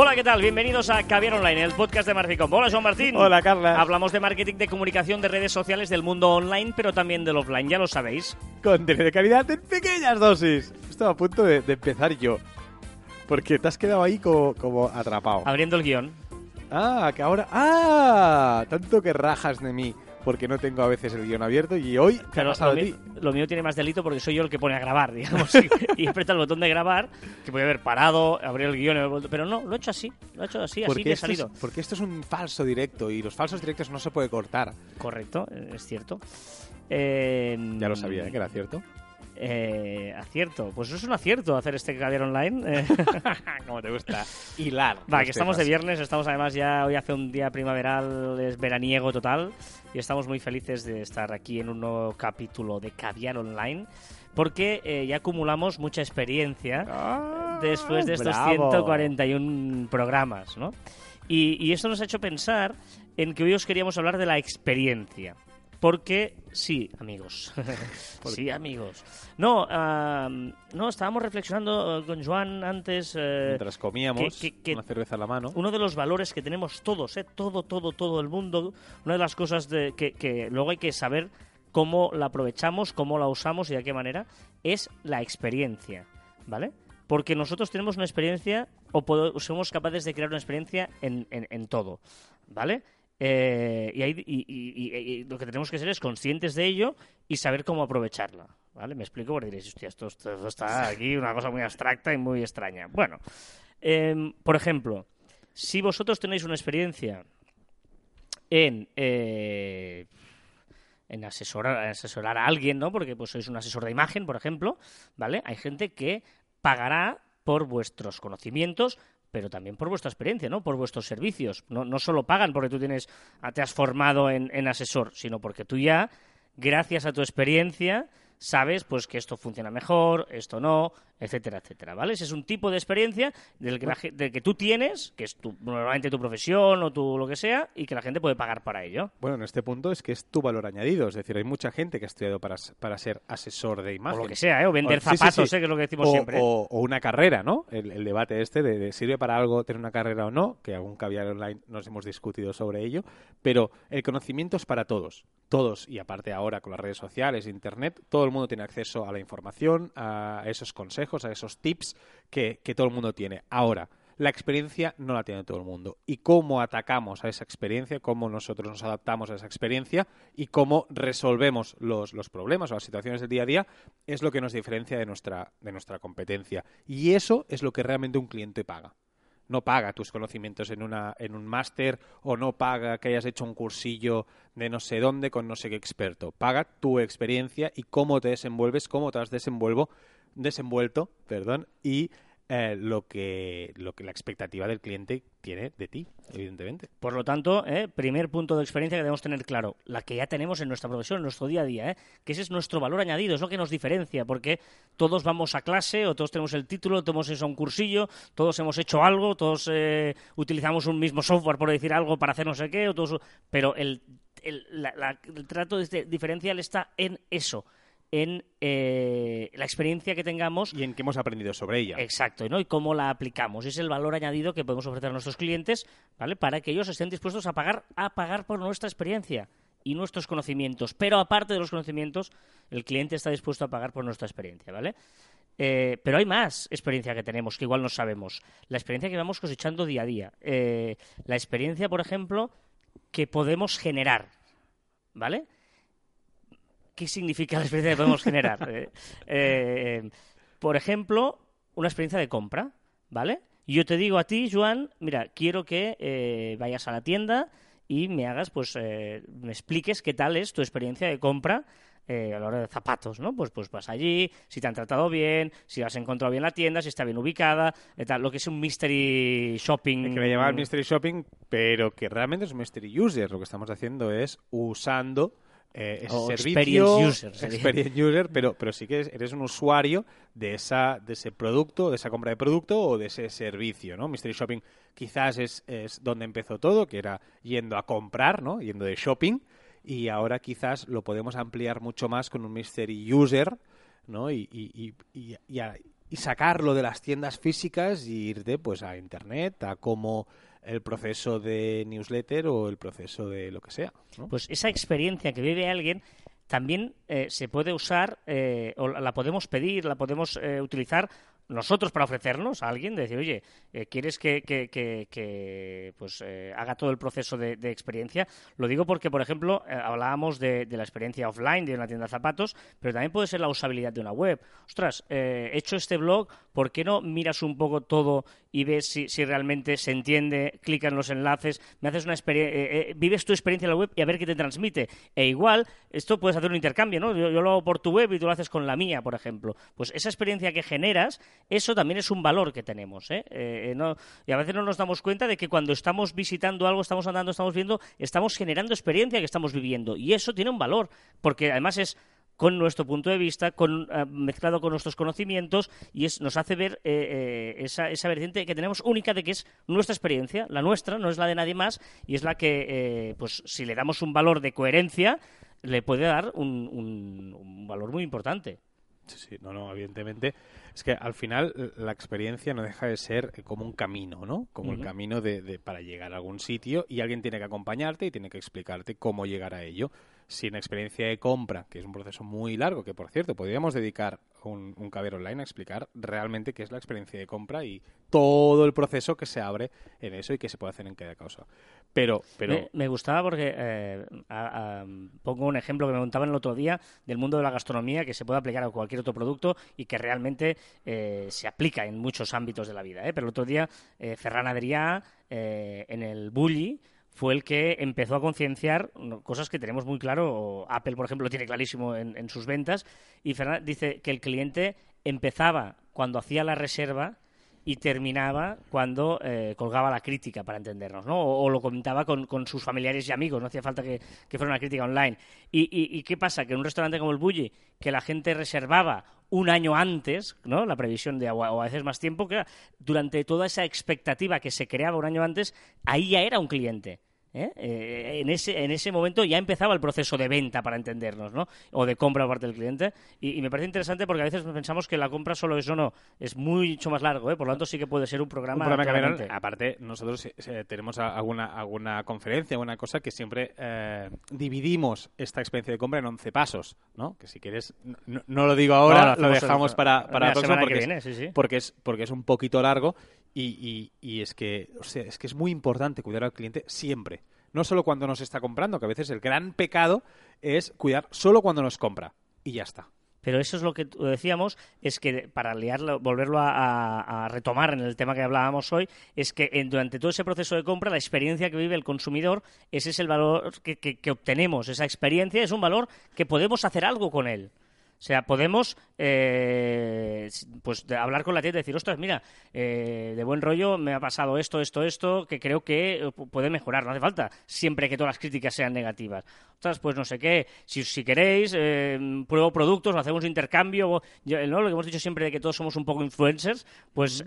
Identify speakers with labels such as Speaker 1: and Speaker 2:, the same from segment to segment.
Speaker 1: Hola, ¿qué tal? Bienvenidos a Caviar Online, el podcast de Marficom. Hola, Joan Martín.
Speaker 2: Hola, Carla.
Speaker 1: Hablamos de marketing, de comunicación, de redes sociales, del mundo online, pero también del offline, ya lo sabéis.
Speaker 2: Contenido de calidad en pequeñas dosis. Estaba a punto de, de empezar yo. Porque te has quedado ahí como, como atrapado.
Speaker 1: Abriendo el guion.
Speaker 2: Ah, que ahora... ¡Ah! Tanto que rajas de mí porque no tengo a veces el guion abierto y hoy ¿qué ha
Speaker 1: Pero
Speaker 2: pasado
Speaker 1: lo, mío, lo mío tiene más delito porque soy yo el que pone a grabar, digamos. y, y aprieta el botón de grabar, que puede haber parado, abrir el guion, pero no, lo he hecho así. Lo he hecho así, así
Speaker 2: Porque
Speaker 1: que he
Speaker 2: esto, es,
Speaker 1: salido.
Speaker 2: porque esto es un falso directo y los falsos directos no se puede cortar.
Speaker 1: Correcto, es cierto. Eh,
Speaker 2: Ya lo sabía, ¿eh? que era cierto.
Speaker 1: Eh, acierto. Pues es un acierto hacer este Caviar Online. Eh,
Speaker 2: Como te gusta hilar.
Speaker 1: Va, que estamos de viernes, estamos además ya, hoy hace un día primaveral, es veraniego total, y estamos muy felices de estar aquí en un nuevo capítulo de Caviar Online, porque eh, ya acumulamos mucha experiencia
Speaker 2: Ah,
Speaker 1: después de estos
Speaker 2: bravo.
Speaker 1: 141 programas, ¿no? Y, y esto nos ha hecho pensar en que hoy os queríamos hablar de la experiencia. Porque sí, amigos. sí, amigos. No, ah, no, estábamos reflexionando eh, con Joan antes. eh,
Speaker 2: Mientras comíamos,
Speaker 1: que- que-
Speaker 2: una cerveza a la mano.
Speaker 1: uno de los valores que tenemos todos, ¿eh? todo, todo, todo el mundo, una de las cosas de, que, que luego hay que saber cómo la aprovechamos, cómo la usamos y de qué manera, es la experiencia, ¿vale? Porque nosotros tenemos una experiencia o podo- somos capaces de crear una experiencia en, en- en todo, ¿vale? Eh, y, ahí- y- y- y- y lo que tenemos que ser es conscientes de ello y saber cómo aprovecharla, ¿vale? Me explico porque diréis, hostia, esto, esto- esto está aquí una cosa muy abstracta y muy extraña. Bueno, Em, por ejemplo, si vosotros tenéis una experiencia en, eh, en asesorar, asesorar a alguien, ¿no? Porque pues sois un asesor de imagen, por ejemplo, ¿vale? Hay gente que pagará por vuestros conocimientos, pero también por vuestra experiencia, ¿no? Por vuestros servicios. No, no solo pagan porque tú tienes, ah, te has formado en, en asesor, sino porque tú ya, gracias a tu experiencia, sabes pues que esto funciona mejor, esto no, etcétera, etcétera, ¿vale? Ese es un tipo de experiencia del que, la del que tú tienes, que es tu, normalmente tu profesión o tu lo que sea, y que la gente puede pagar para ello.
Speaker 2: Bueno, en este punto es que es tu valor añadido. Es decir, hay mucha gente que ha estudiado para, para ser asesor de
Speaker 1: O
Speaker 2: imagen.
Speaker 1: lo que sea, ¿eh? O vender
Speaker 2: O- sí, sí,
Speaker 1: zapatos,
Speaker 2: sí.
Speaker 1: ¿eh? Que es lo que decimos
Speaker 2: o,
Speaker 1: siempre. ¿eh?
Speaker 2: o- o una carrera, ¿no? El, el debate este de, de sirve para algo tener una carrera o no, que algún caviar online nos hemos discutido sobre ello, pero el conocimiento es para todos, todos, y aparte ahora con las redes sociales, internet, todo el mundo tiene acceso a la información, a esos consejos, a esos tips que, que todo el mundo tiene. Ahora, la experiencia no la tiene todo el mundo. Y cómo atacamos a esa experiencia, cómo nosotros nos adaptamos a esa experiencia y cómo resolvemos los, los problemas o las situaciones del día a día es lo que nos diferencia de nuestra, de nuestra competencia. Y eso es lo que realmente un cliente paga. No paga tus conocimientos en, una, en un máster o no paga que hayas hecho un cursillo de no sé dónde con no sé qué experto. Paga tu experiencia y cómo te desenvuelves, cómo te has desenvuelvo, desenvuelto perdón, y eh, lo, que, lo que la expectativa del cliente tiene de ti, evidentemente.
Speaker 1: Por lo tanto, ¿eh? primer punto de experiencia que debemos tener claro, la que ya tenemos en nuestra profesión, en nuestro día a día, ¿eh? que ese es nuestro valor añadido, es lo que nos diferencia, porque todos vamos a clase o todos tenemos el título, todos hemos un cursillo, todos hemos hecho algo, todos eh, utilizamos un mismo software, por decir algo, para hacer no sé qué, o todos, pero el, el, trato de- diferencial está en eso, en eh, la experiencia que tengamos
Speaker 2: Y en qué hemos aprendido sobre ella.
Speaker 1: Exacto, ¿no? Y cómo la aplicamos. Es el valor añadido que podemos ofrecer a nuestros clientes, ¿vale? Para que ellos estén dispuestos a pagar, a pagar por nuestra experiencia y nuestros conocimientos. Pero aparte de los conocimientos, el cliente está dispuesto a pagar por nuestra experiencia, ¿vale? Eh, pero hay más experiencia que tenemos que igual no sabemos. La experiencia que vamos cosechando día a día. Eh, la experiencia, por ejemplo, que podemos generar, ¿vale? ¿Qué significa la experiencia que podemos generar? Eh, eh, por ejemplo, una experiencia de compra, ¿vale? Yo te digo a ti, Joan, mira, quiero que eh, vayas a la tienda y me hagas, pues, eh, me expliques qué tal es tu experiencia de compra eh, a la hora de zapatos, ¿no? Pues, pues vas allí, si te han tratado bien, si has encontrado bien la tienda, si está bien ubicada, tal, lo que es un mystery shopping.
Speaker 2: que le llaman mystery shopping, pero que realmente es un mystery user. Lo que estamos haciendo es usando eh, ese
Speaker 1: O
Speaker 2: servicio,
Speaker 1: experience user sería.
Speaker 2: experience user, pero, pero sí que es- eres un usuario de esa de ese producto, de esa compra de producto o de ese servicio, ¿no? Mystery shopping quizás es, es donde empezó todo, que era yendo a comprar, ¿no? Yendo de shopping y ahora quizás lo podemos ampliar mucho más con un mystery user, ¿no? Y, y, y, y- a- sacarlo de las tiendas físicas y irte pues a internet, a como el proceso de newsletter o el proceso de lo que sea.
Speaker 1: Pues esa experiencia que vive alguien también eh, se puede usar eh, o la podemos pedir, la podemos eh, utilizar nosotros para ofrecernos a alguien, de decir, oye, ¿quieres que, que, que, pues, haga todo el proceso de, experiencia? Lo digo porque, por ejemplo, hablábamos de, la experiencia offline de una tienda de zapatos, pero también puede ser la usabilidad de una web. Ostras, he hecho este blog, ¿por qué no miras un poco todo y ves si, si realmente se entiende, clica en los enlaces, me haces una vives tu experiencia en la web y a ver qué te transmite? E igual, esto puedes hacer un intercambio, ¿no? Yo, lo hago por tu web y tú lo haces con la mía, por ejemplo. Pues esa experiencia que generas eso también es un valor que tenemos. ¿eh? Eh, eh, y a veces no nos damos cuenta de que cuando estamos visitando algo, estamos andando, estamos viendo, estamos generando experiencia que estamos viviendo. Y eso tiene un valor, porque además es con nuestro punto de vista, con, mezclado con nuestros conocimientos, y es, nos hace ver esa, esa vertiente que tenemos única de que es nuestra experiencia, la nuestra, no es la de nadie más, y es la que, pues si le damos un valor de coherencia, le puede dar un, un valor muy importante.
Speaker 2: Sí, sí, no, no, evidentemente. Es que al final la experiencia no deja de ser como un camino, ¿no? Como el camino de, de, para llegar a algún sitio y alguien tiene que acompañarte y tiene que explicarte cómo llegar a ello si en experiencia de compra, que es un proceso muy largo, que por cierto, podríamos dedicar un, un caber online a explicar realmente qué es la experiencia de compra y todo el proceso que se abre en eso y que se puede hacer en cada cosa. Pero, pero...
Speaker 1: Me, gustaba porque eh, pongo un ejemplo que me contaban el otro día del mundo de la gastronomía que se puede aplicar a cualquier otro producto y que realmente eh, se aplica en muchos ámbitos de la vida. ¿eh? Pero el otro día, Ferran Adrià, en el Bulli, fue el que empezó a concienciar cosas que tenemos muy claro. Apple, por ejemplo, lo tiene clarísimo en, sus ventas. Y Fernández dice que el cliente empezaba cuando hacía la reserva y terminaba cuando eh, colgaba la crítica, para entendernos, ¿no? O, lo comentaba con, sus familiares y amigos, no hacía falta que, fuera una crítica online. Y, qué pasa? Que en un restaurante como el Bulli, que la gente reservaba un año antes, ¿no? La previsión de o a veces más tiempo, que durante toda esa expectativa que se creaba un año antes, ahí ya era un cliente. ¿Eh? Eh, en, ese, en ese momento ya empezaba el proceso de venta, para entendernos, ¿no? O de compra por parte del cliente. Y, me parece interesante porque a veces pensamos que la compra solo es o no. Es mucho más largo, ¿eh? Por lo tanto, sí que puede ser un programa.
Speaker 2: aparte, nosotros tenemos alguna, alguna conferencia, alguna cosa que siempre dividimos esta experiencia de compra en 11 pasos, ¿no? Que si quieres, no, lo digo ahora, lo, dejamos para, para porque, porque, es, porque es un poquito largo y, y, es que, es que es muy importante cuidar al cliente siempre. No solo cuando nos está comprando, que a veces el gran pecado es cuidar solo cuando nos compra. Y ya está.
Speaker 1: Pero eso es lo que decíamos, es que para liarlo, volverlo a, retomar en el tema que hablábamos hoy, es que durante todo ese proceso de compra, la experiencia que vive el consumidor, ese es el valor que, que obtenemos. Esa experiencia es un valor que podemos hacer algo con él. O sea, podemos eh, pues hablar con la tienda y decir, ostras, mira, eh, de buen rollo me ha pasado esto, esto, esto, que creo que eh, puede mejorar. No hace falta siempre que todas las críticas sean negativas. Ostras, pues no sé qué, si, si queréis, pruebo productos, o hacemos intercambio. ¿no? Lo que hemos dicho siempre de que todos somos un poco influencers, pues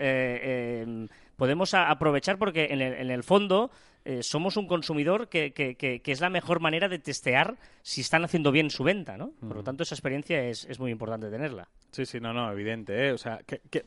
Speaker 1: podemos aprovechar porque en en el fondo eh, somos un consumidor que, que, que, es la mejor manera de testear si están haciendo bien su venta, ¿no? Por lo tanto, esa experiencia es, es, muy importante tenerla.
Speaker 2: Sí, sí, no, no, evidente, ¿eh? O sea,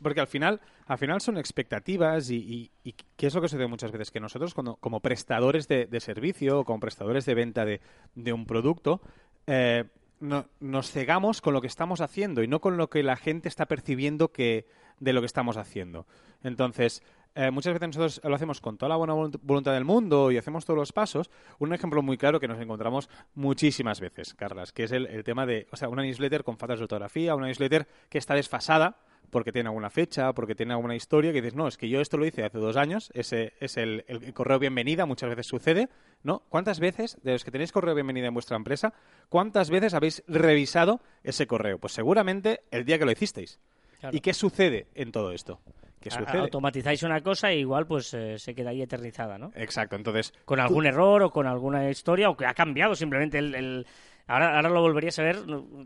Speaker 2: porque al final, al final son expectativas y, y, ¿qué es lo que sucede muchas veces? Que nosotros cuando, como prestadores de, de servicio o como prestadores de venta de, de un producto, eh, no, nos cegamos con lo que estamos haciendo y no con lo que la gente está percibiendo que de lo que estamos haciendo. Entonces, eh, muchas veces nosotros lo hacemos con toda la buena voluntad del mundo y hacemos todos los pasos. Un ejemplo muy claro que nos encontramos muchísimas veces, Carlas, que es el, tema de, o sea, una newsletter con faltas de ortografía, una newsletter que está desfasada porque tiene alguna fecha, porque tiene alguna historia, que dices, no, es que yo esto lo hice hace dos años, ese es el, el, correo bienvenida, muchas veces sucede, ¿no? ¿Cuántas veces, de los que tenéis correo bienvenida en vuestra empresa, cuántas veces habéis revisado ese correo? Pues seguramente el día que lo hicisteis. ¿Y qué sucede en todo esto?
Speaker 1: Automatizáis una cosa e igual pues eh, se queda ahí eternizada, ¿no?
Speaker 2: Exacto, entonces...
Speaker 1: Con algún error o con alguna historia o que ha cambiado simplemente el... Ahora, ahora lo volverías a ver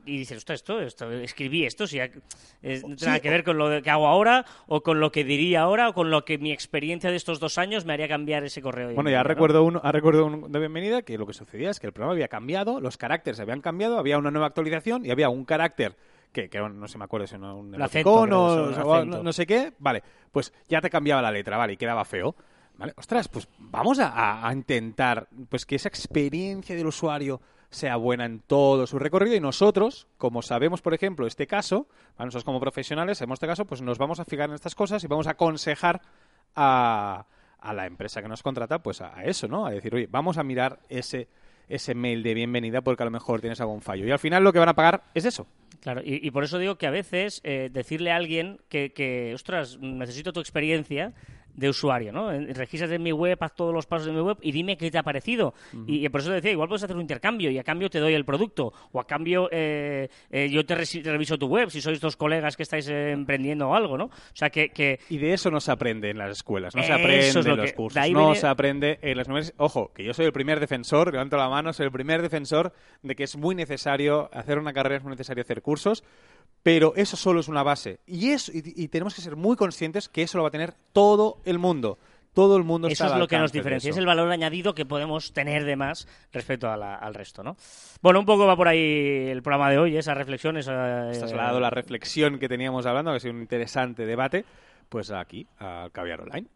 Speaker 1: y dices, esto, esto, escribí esto, si no tiene nada que ver con lo que hago ahora o con lo que diría ahora o con lo que mi experiencia de estos dos años me haría cambiar ese correo.
Speaker 2: Bueno, ya recuerdo uno, recuerdo un de bienvenida que lo que sucedía es que el programa había cambiado, los caracteres habían cambiado, había una nueva actualización y había un carácter que, que no se me acuerdo si era un emoticón o- o no, no sé qué, vale, pues ya te cambiaba la letra, vale, y quedaba feo. ¿Vale? Ostras, pues vamos a, intentar pues que esa experiencia del usuario sea buena en todo su recorrido y nosotros, como sabemos, por ejemplo, este caso, nosotros como profesionales, sabemos este caso, pues nos vamos a fijar en estas cosas y vamos a aconsejar a, a la empresa que nos contrata, pues a, a eso, ¿no? A decir, oye, vamos a mirar ese, ese mail de bienvenida porque a lo mejor tienes algún fallo. Y al final lo que van a pagar es eso.
Speaker 1: Claro, y, por eso digo que a veces eh, decirle a alguien que, que, ostras, necesito tu experiencia de usuario, ¿no? Regístrate en mi web, haz todos los pasos de mi web y dime qué te ha parecido. y, y por eso decía, igual puedes hacer un intercambio y a cambio te doy el producto o a cambio eh, eh, yo te, te reviso tu web si sois dos colegas que estáis eh, emprendiendo o algo, ¿no? O sea, que, que
Speaker 2: Y de eso no se aprende en las escuelas, no se aprende
Speaker 1: es lo
Speaker 2: en los
Speaker 1: que-
Speaker 2: cursos, no
Speaker 1: viene-
Speaker 2: se aprende en las universidades. Ojo, que yo soy el primer defensor, levanto la mano, soy el primer defensor de que es muy necesario hacer una carrera, es muy necesario hacer cursos, pero eso solo es una base. Y, eso, y, y tenemos que ser muy conscientes que eso lo va a tener todo el mundo. Todo el mundo
Speaker 1: Eso es lo que nos diferencia, es el valor añadido que podemos tener de más respecto a la- al resto, ¿no? Bueno, un poco va por ahí el programa de hoy, esa reflexión, esa...
Speaker 2: Has
Speaker 1: eh,
Speaker 2: trasladado la reflexión que teníamos hablando, que ha sido un interesante debate, pues aquí, al Caviar Online.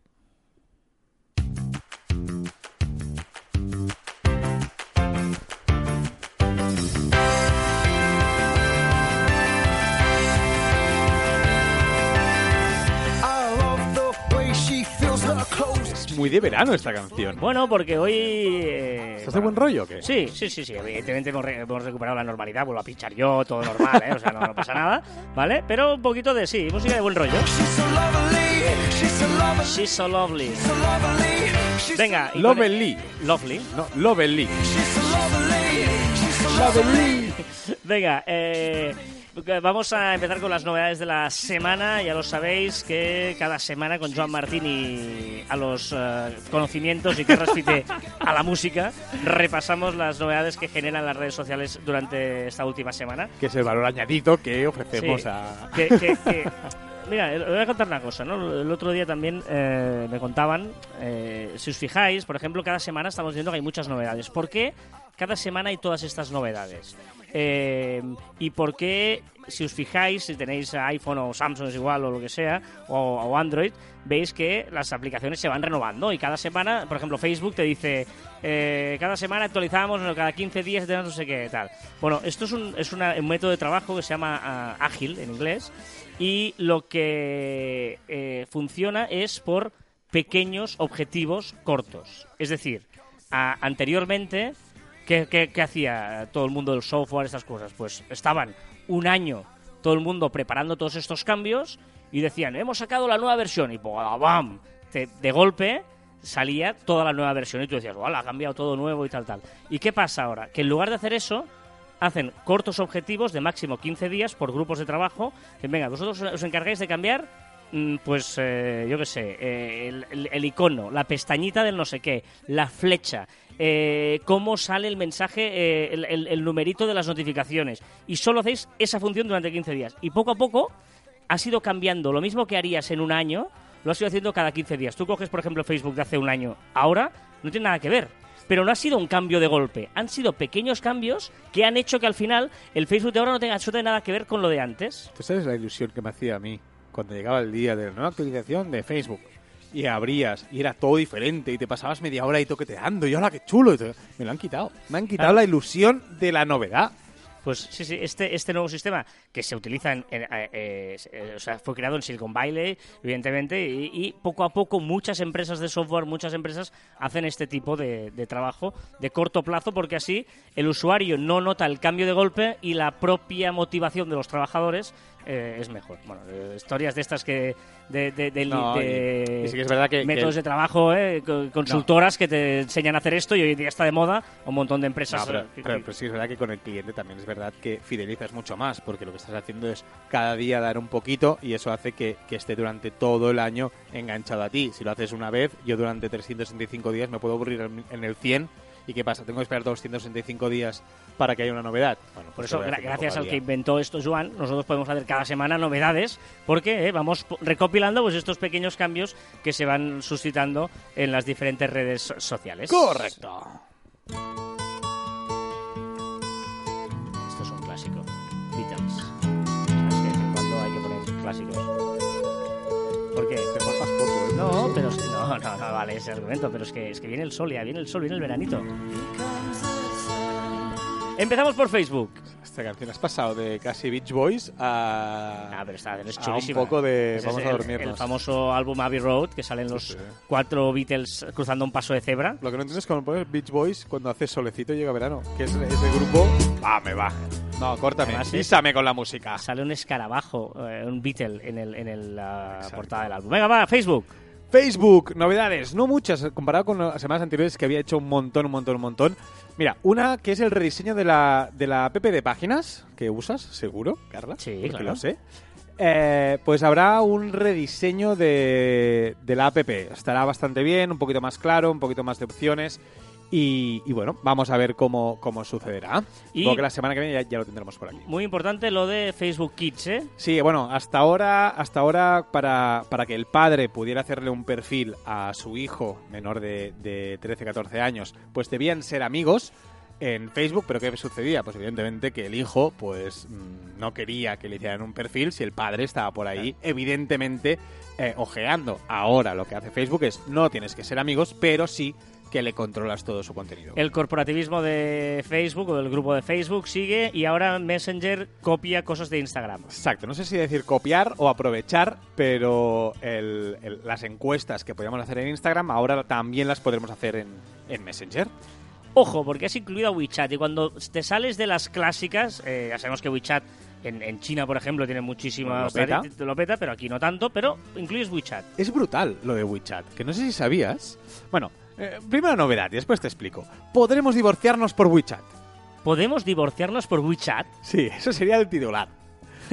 Speaker 2: Es muy de verano esta canción.
Speaker 1: Bueno, porque hoy... eh,
Speaker 2: ¿Estás de buen rollo o qué?
Speaker 1: Sí, sí, sí, sí. Evidentemente hemos, re- hemos recuperado la normalidad, vuelvo a pinchar yo, todo normal, ¿eh? O sea, no, no pasa nada, ¿vale? Pero un poquito de, sí, música de buen rollo. She's so lovely. Venga, y con-
Speaker 2: Lovely.
Speaker 1: Lovely.
Speaker 2: No, Lovely.
Speaker 1: Venga, eh, vamos a empezar con las novedades de la semana. Ya lo sabéis que cada semana con Joan Martín y a los eh, conocimientos y que respite a la música, repasamos las novedades que generan las redes sociales durante esta última semana.
Speaker 2: Que es el valor añadido que ofrecemos
Speaker 1: Sí.
Speaker 2: a...
Speaker 1: Que- que- que- Mira, os voy a contar una cosa, ¿no? El otro día también eh, me contaban, eh, si os fijáis, por ejemplo, cada semana estamos viendo que hay muchas novedades. ¿Por qué cada semana hay todas estas novedades? Eh, ¿Y por qué, si os fijáis, si tenéis iPhone o Samsung es igual o lo que sea, o, Android, veis que las aplicaciones se van renovando y cada semana, por ejemplo, Facebook te dice, eh, cada semana actualizamos, no, cada 15 días tenemos no sé qué, tal. Bueno, esto es un, es un método de trabajo que se llama ah, ágil en inglés y lo que eh, funciona es por pequeños objetivos cortos. Es decir, anteriormente, ¿qué, qué- qué hacía todo el mundo del software, estas cosas? Pues estaban un año todo el mundo preparando todos estos cambios y decían, hemos sacado la nueva versión y ¡bam! De golpe salía toda la nueva versión y tú decías, ¡hola! Ha cambiado todo nuevo y tal, tal. ¿Y qué pasa ahora? Que en lugar de hacer eso, hacen cortos objetivos de máximo 15 días por grupos de trabajo. Que venga, vosotros os encargáis de cambiar, pues eh, yo qué sé, eh, el, icono, la pestañita del no sé qué, la flecha, eh, cómo sale el mensaje, eh, el, el- numerito de las notificaciones. Y solo hacéis esa función durante 15 días. Y poco a poco has ido cambiando lo mismo que harías en un año, lo has ido haciendo cada 15 días. Tú coges, por ejemplo, Facebook de hace un año, ahora no tiene nada que ver. Pero no ha sido un cambio de golpe, han sido pequeños cambios que han hecho que al final el Facebook de ahora no tenga absolutamente nada que ver con lo de antes.
Speaker 2: ¿Tú sabes la ilusión que me hacía a mí cuando llegaba el día de la nueva actualización de Facebook? Y abrías y era todo diferente y te pasabas media hora ahí toqueteando y hola, qué chulo. y te- Me lo han quitado. Me han quitado
Speaker 1: Claro.
Speaker 2: la ilusión de la novedad.
Speaker 1: Pues sí, sí, este, este nuevo sistema que se utiliza en, en, eh, eh, o sea, fue creado en Silicon Valley, evidentemente, y, y poco a poco muchas empresas de software, muchas empresas hacen este tipo de, de trabajo de corto plazo porque así el usuario no nota el cambio de golpe y la propia motivación de los trabajadores eh, es mejor. Bueno, eh, historias de estas que de, de- de-
Speaker 2: No,
Speaker 1: de
Speaker 2: y- y sí que es verdad que- que
Speaker 1: métodos
Speaker 2: el-
Speaker 1: de trabajo, eh, co- consultoras que te enseñan a hacer esto y hoy en día está de moda un montón de empresas.
Speaker 2: No, pero,
Speaker 1: eh, que-
Speaker 2: pero-
Speaker 1: que-
Speaker 2: pero sí es verdad que con el cliente también es verdad que fidelizas mucho más, porque lo que estás haciendo es cada día dar un poquito y eso hace que, que esté durante todo el año enganchado a ti. Si lo haces una vez, yo durante 365 días me puedo aburrir en, en el 100 y ¿qué pasa? ¿Tengo que esperar 265 días para que haya una novedad? Bueno,
Speaker 1: Por
Speaker 2: pues
Speaker 1: eso, gra- gracias al que inventó esto, Joan, nosotros podemos hacer cada semana novedades porque eh, vamos recopilando pues estos pequeños cambios que se van suscitando en las diferentes redes so- sociales.
Speaker 2: Correcto.
Speaker 1: No, no, no, vale ese argumento, pero es que, es que viene el sol, ya viene el sol, viene el veranito. Empezamos por Facebook.
Speaker 2: Esta canción has pasado de casi Beach Boys a,
Speaker 1: Ah, pero está, es
Speaker 2: a un poco de vamos a
Speaker 1: el-
Speaker 2: dormirnos.
Speaker 1: El famoso álbum Abbey Road, que salen los
Speaker 2: Sí, sí.
Speaker 1: cuatro Beatles cruzando un paso de cebra.
Speaker 2: Lo que no entiendo es cuando pones Beach Boys cuando hace solecito y llega verano. Que es ese grupo. Va, me va. No, córtame.
Speaker 1: Además
Speaker 2: Písame con la música.
Speaker 1: Sale un escarabajo, eh, un Beatle en, el, en el, la
Speaker 2: Exacto.
Speaker 1: portada del álbum. Venga, va, Facebook.
Speaker 2: Facebook, novedades, no muchas, comparado con las semanas anteriores que había hecho un montón, un montón, un montón. Mira, una que es el rediseño de la, de la app de páginas que usas, seguro, Carla.
Speaker 1: Sí, claro.
Speaker 2: lo sé. Eh, pues habrá un rediseño de, de la app. Estará bastante bien, un poquito más claro, un poquito más de opciones. Y, y bueno, vamos a ver cómo, cómo sucederá.
Speaker 1: Y-
Speaker 2: Supongo que la semana que viene ya, ya lo tendremos por aquí.
Speaker 1: Muy importante lo de Facebook Kids, ¿eh?
Speaker 2: Sí, bueno, hasta ahora, hasta ahora para, para que el padre pudiera hacerle un perfil a su hijo menor de, de 13-14 años, pues debían ser amigos en Facebook, pero ¿qué sucedía? Pues evidentemente que el hijo pues mm, no quería que le hicieran un perfil si el padre estaba por ahí, evidentemente eh, ojeando. Ahora lo que hace Facebook es no tienes que ser amigos, pero sí que le controlas todo su contenido.
Speaker 1: El corporativismo de Facebook o del grupo de Facebook sigue y ahora Messenger copia cosas de Instagram.
Speaker 2: Exacto, no sé si decir copiar o aprovechar, pero el- el- las encuestas que podíamos hacer en Instagram ahora también las podremos hacer en, en Messenger.
Speaker 1: Ojo, porque has incluido a WeChat y cuando te sales de las clásicas, eh, ya sabemos que WeChat en, en China, por ejemplo, tiene muchísimas...
Speaker 2: Lo peta.
Speaker 1: lo peta, pero aquí no tanto, pero incluyes WeChat.
Speaker 2: Es brutal lo de WeChat, que no sé si sabías. Bueno, eh, primera novedad y después te explico. Podremos divorciarnos por WeChat.
Speaker 1: ¿Podemos divorciarnos por WeChat?
Speaker 2: Sí, eso sería el titular.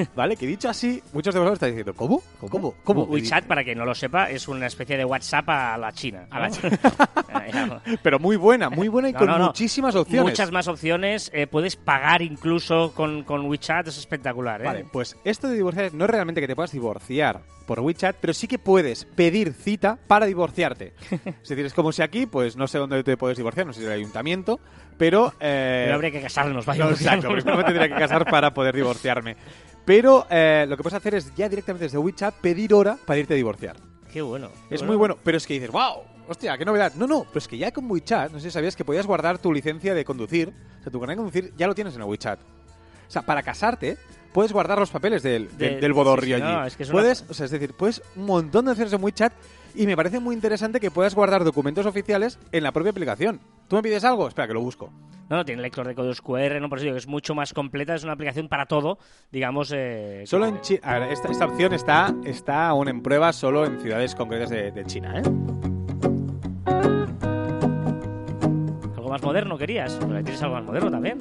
Speaker 2: ¿Vale? Que dicho así, muchos de vosotros estáis diciendo, ¿cómo? ¿Cómo? ¿Cómo?
Speaker 1: WeChat, para quien no lo sepa, es una especie de WhatsApp a la China.
Speaker 2: A la. China. Pero muy buena, muy buena y
Speaker 1: No,
Speaker 2: con
Speaker 1: no, no.
Speaker 2: muchísimas opciones.
Speaker 1: Muchas más opciones. eh, puedes pagar incluso con, con WeChat. Es espectacular, ¿eh?
Speaker 2: Vale, pues esto de divorciar no es realmente que te puedas divorciar por WeChat, pero sí que puedes pedir cita para divorciarte. es decir, es como si aquí, pues no sé dónde te puedes divorciar, no sé si el ayuntamiento, pero... eh,
Speaker 1: Pero habría que casarnos, vaya.
Speaker 2: no, exacto, primero me tendría que casar para poder divorciarme. Pero eh, lo que puedes hacer es ya directamente desde WeChat pedir hora para irte a divorciar.
Speaker 1: Qué bueno. qué
Speaker 2: Es muy bueno, pero es que dices, wow, hostia, qué novedad. No, no, pero es que ya con WeChat, no sé si sabías que podías guardar tu licencia de conducir, o sea, tu carnet de conducir ya lo tienes en el WeChat. O sea, para casarte, puedes guardar los papeles del, del,
Speaker 1: De-
Speaker 2: del bodorrio
Speaker 1: sí, sí,
Speaker 2: allí.
Speaker 1: no, es que es una-
Speaker 2: puedes, o sea, es decir, puedes un montón de opciones en WeChat y me parece muy interesante que puedas guardar documentos oficiales en la propia aplicación. ¿Tú me pides algo? Espera, que lo busco.
Speaker 1: No, no, tiene lector de códigos QR, no por eso digo que es mucho más completa, es una aplicación para todo, digamos. eh,
Speaker 2: Solo en China. Esta opción está, está aún en prueba solo en ciudades concretas de, de China, ¿eh?
Speaker 1: ¿Algo más moderno querías? Pero ahí tienes algo más moderno también.